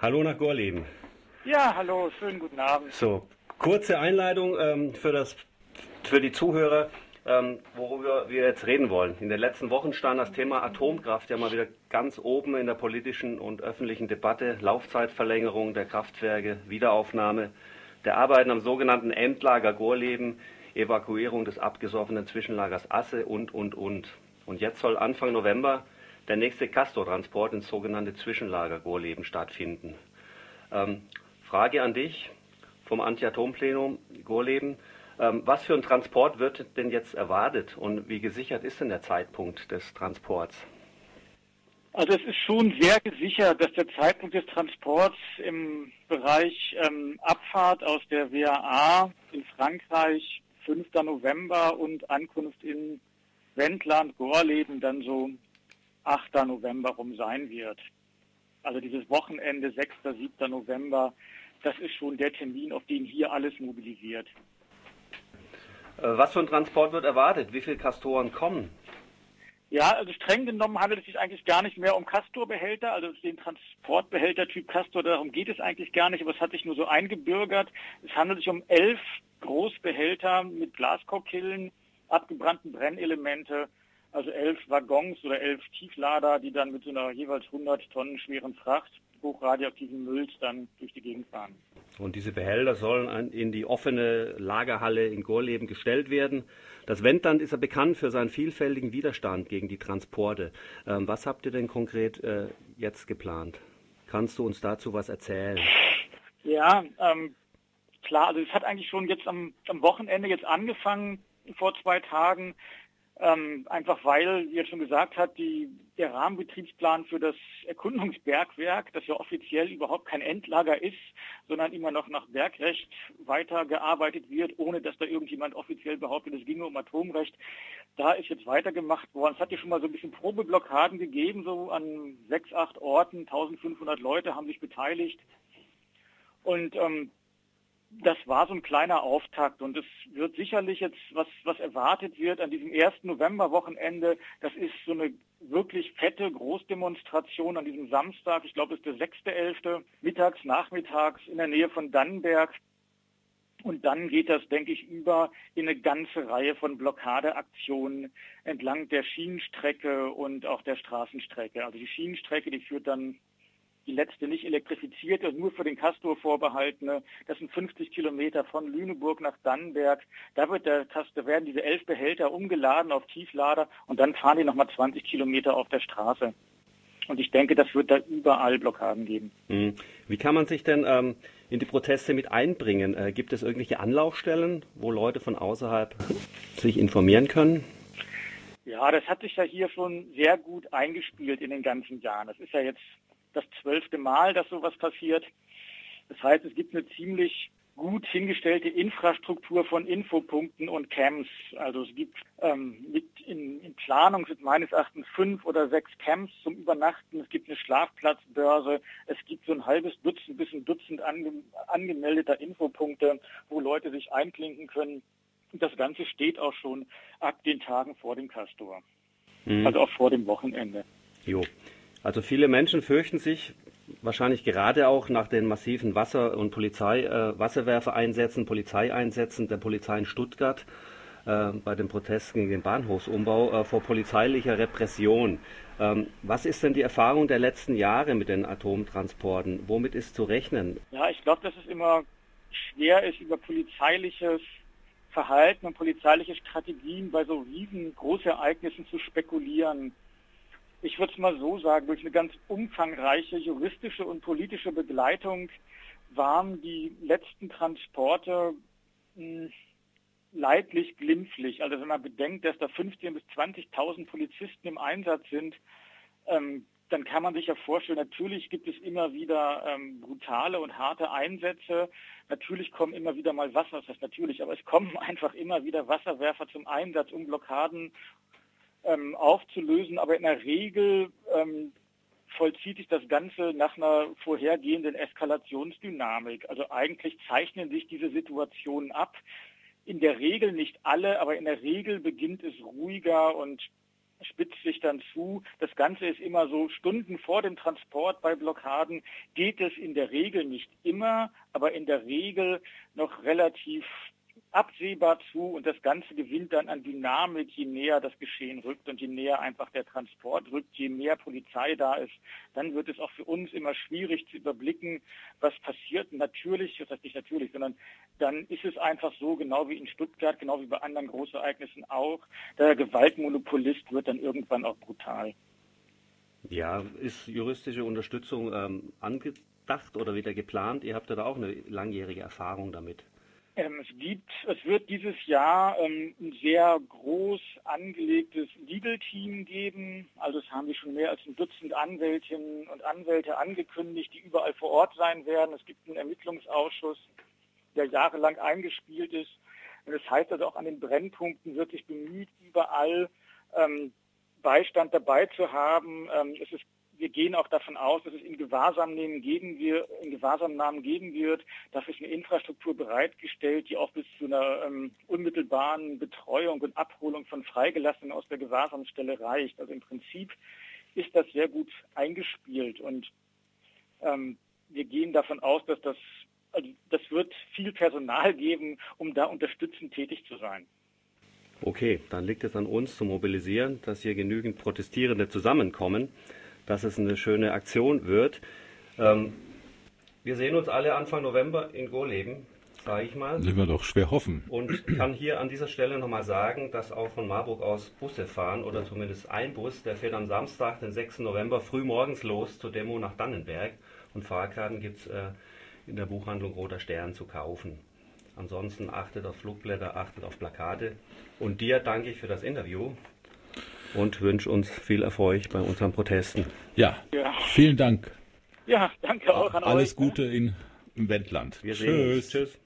Hallo nach Gorleben. Ja, hallo, schönen guten Abend. So, kurze Einleitung ähm, für, das, für die Zuhörer, ähm, worüber wir jetzt reden wollen. In den letzten Wochen stand das Thema Atomkraft ja mal wieder ganz oben in der politischen und öffentlichen Debatte. Laufzeitverlängerung der Kraftwerke, Wiederaufnahme der Arbeiten am sogenannten Endlager Gorleben, Evakuierung des abgesoffenen Zwischenlagers Asse und, und, und. Und jetzt soll Anfang November der nächste Castortransport ins sogenannte Zwischenlager Gorleben stattfinden. Ähm, Frage an dich vom Anti-Atom-Plenum Gorleben. Ähm, was für ein Transport wird denn jetzt erwartet und wie gesichert ist denn der Zeitpunkt des Transports? Also es ist schon sehr gesichert, dass der Zeitpunkt des Transports im Bereich ähm, Abfahrt aus der WAA in Frankreich 5. November und Ankunft in Wendland, Gorleben dann so 8. November rum sein wird. Also dieses Wochenende 6. 7. November, das ist schon der Termin, auf den hier alles mobilisiert. Äh, was für ein Transport wird erwartet? Wie viele Castoren kommen? Ja, also streng genommen handelt es sich eigentlich gar nicht mehr um Castor-Behälter, also den Transportbehälter-Typ Castor, darum geht es eigentlich gar nicht, aber es hat sich nur so eingebürgert. Es handelt sich um elf Großbehälter mit Glaskokillen, abgebrannten Brennelemente, also elf Waggons oder elf Tieflader, die dann mit so einer jeweils 100 Tonnen schweren Fracht hochradioaktiven Mülls dann durch die Gegend fahren. Und diese Behälter sollen in die offene Lagerhalle in Gorleben gestellt werden. Das Wendland ist ja bekannt für seinen vielfältigen Widerstand gegen die Transporte. Ähm, was habt ihr denn konkret äh, jetzt geplant? Kannst du uns dazu was erzählen? Ja, ähm, klar, also es hat eigentlich schon jetzt am, am Wochenende jetzt angefangen, vor zwei Tagen, ähm, einfach weil, wie er schon gesagt hat, die, der Rahmenbetriebsplan für das Erkundungsbergwerk, das ja offiziell überhaupt kein Endlager ist, sondern immer noch nach Bergrecht weitergearbeitet wird, ohne dass da irgendjemand offiziell behauptet, es ginge um Atomrecht. Da ist jetzt weitergemacht worden. Es hat ja schon mal so ein bisschen Probeblockaden gegeben, so an sechs, acht Orten. 1500 Leute haben sich beteiligt. Und ähm, das war so ein kleiner Auftakt und es wird sicherlich jetzt, was, was erwartet wird an diesem ersten Novemberwochenende, das ist so eine wirklich fette Großdemonstration an diesem Samstag, ich glaube es ist der 6.11., mittags, nachmittags in der Nähe von Dannenberg. Und dann geht das, denke ich, über in eine ganze Reihe von Blockadeaktionen entlang der Schienenstrecke und auch der Straßenstrecke. Also die Schienenstrecke, die führt dann die letzte nicht elektrifizierte, nur für den Castor vorbehaltene. Das sind 50 Kilometer von Lüneburg nach Dannenberg. Da wird der Castor, werden diese elf Behälter umgeladen auf Tieflader und dann fahren die nochmal 20 Kilometer auf der Straße. Und ich denke, das wird da überall Blockaden geben. Hm. Wie kann man sich denn ähm, in die Proteste mit einbringen? Äh, gibt es irgendwelche Anlaufstellen, wo Leute von außerhalb sich informieren können? Ja, das hat sich ja hier schon sehr gut eingespielt in den ganzen Jahren. Das ist ja jetzt das zwölfte Mal, dass sowas passiert. Das heißt, es gibt eine ziemlich gut hingestellte Infrastruktur von Infopunkten und Camps. Also es gibt ähm, mit in, in Planung sind meines Erachtens fünf oder sechs Camps zum Übernachten. Es gibt eine Schlafplatzbörse. Es gibt so ein halbes Dutzend bis ein Dutzend ange, angemeldeter Infopunkte, wo Leute sich einklinken können. Und das Ganze steht auch schon ab den Tagen vor dem Castor. Mhm. Also auch vor dem Wochenende. Jo. Also viele Menschen fürchten sich, wahrscheinlich gerade auch nach den massiven Wasser- und Polizei, äh, Wasserwerfereinsätzen, Polizeieinsätzen der Polizei in Stuttgart äh, bei den Protesten gegen den Bahnhofsumbau äh, vor polizeilicher Repression. Ähm, was ist denn die Erfahrung der letzten Jahre mit den Atomtransporten? Womit ist zu rechnen? Ja, ich glaube, dass es immer schwer ist, über polizeiliches Verhalten und polizeiliche Strategien bei so riesen Großereignissen zu spekulieren ich würde es mal so sagen, durch eine ganz umfangreiche juristische und politische Begleitung waren die letzten Transporte mh, hm, leidlich glimpflich. Also wenn man bedenkt, dass da 15.000 bis 20.000 Polizisten im Einsatz sind, ähm, dann kann man sich ja vorstellen, natürlich gibt es immer wieder ähm, brutale und harte Einsätze. Natürlich kommen immer wieder mal Wasser, das heißt natürlich, aber es kommen einfach immer wieder Wasserwerfer zum Einsatz, um Blockaden ähm, aufzulösen, aber in der Regel ähm, vollzieht sich das Ganze nach einer vorhergehenden Eskalationsdynamik. Also eigentlich zeichnen sich diese Situationen ab. In der Regel nicht alle, aber in der Regel beginnt es ruhiger und spitzt sich dann zu. Das Ganze ist immer so Stunden vor dem Transport bei Blockaden geht es in der Regel nicht immer, aber in der Regel noch relativ absehbar zu und das Ganze gewinnt dann an Dynamik, je näher das Geschehen rückt und je näher einfach der Transport rückt, je mehr Polizei da ist, dann wird es auch für uns immer schwierig zu überblicken, was passiert. Natürlich, das heißt nicht natürlich, sondern dann ist es einfach so, genau wie in Stuttgart, genau wie bei anderen Großereignissen auch, der Gewaltmonopolist wird dann irgendwann auch brutal. Ja, ist juristische Unterstützung ähm, angedacht oder wieder geplant? Ihr habt ja da auch eine langjährige Erfahrung damit. Ähm, es gibt, es wird dieses Jahr ähm, ein sehr groß angelegtes Legal-Team geben. Also es haben sich schon mehr als ein Dutzend Anwältinnen und Anwälte angekündigt, die überall vor Ort sein werden. Es gibt einen Ermittlungsausschuss, der jahrelang eingespielt ist. Und das heißt also auch an den Brennpunkten wirklich bemüht, überall ähm, Beistand dabei zu haben. Ähm, es ist wir gehen auch davon aus, dass es in Gewahrsamnahmen geben, wir, in Gewahrsamnahmen geben wird. Dafür ist eine Infrastruktur bereitgestellt, die auch bis zu einer ähm, unmittelbaren Betreuung und Abholung von Freigelassenen aus der Gewahrsamstelle reicht. Also im Prinzip ist das sehr gut eingespielt und ähm, wir gehen davon aus, dass das, also das wird viel Personal geben, um da unterstützend tätig zu sein. Okay, dann liegt es an uns zu mobilisieren, dass hier genügend Protestierende zusammenkommen dass es eine schöne Aktion wird. Ähm, wir sehen uns alle Anfang November in Gorleben, sage ich mal. Sind wir doch schwer hoffen. Und kann hier an dieser Stelle nochmal sagen, dass auch von Marburg aus Busse fahren oder zumindest ein Bus, der fährt am Samstag, den 6. November, früh morgens los zur Demo nach Dannenberg. Und Fahrkarten gibt es äh, in der Buchhandlung Roter Stern zu kaufen. Ansonsten achtet auf Flugblätter, achtet auf Plakate. Und dir danke ich für das Interview und wünsche uns viel Erfolg bei unseren Protesten. Ja, ja. vielen Dank. Ja, danke auch an Alles euch. Alles Gute in, im Wendland. Wir Tschüss. Tschüss.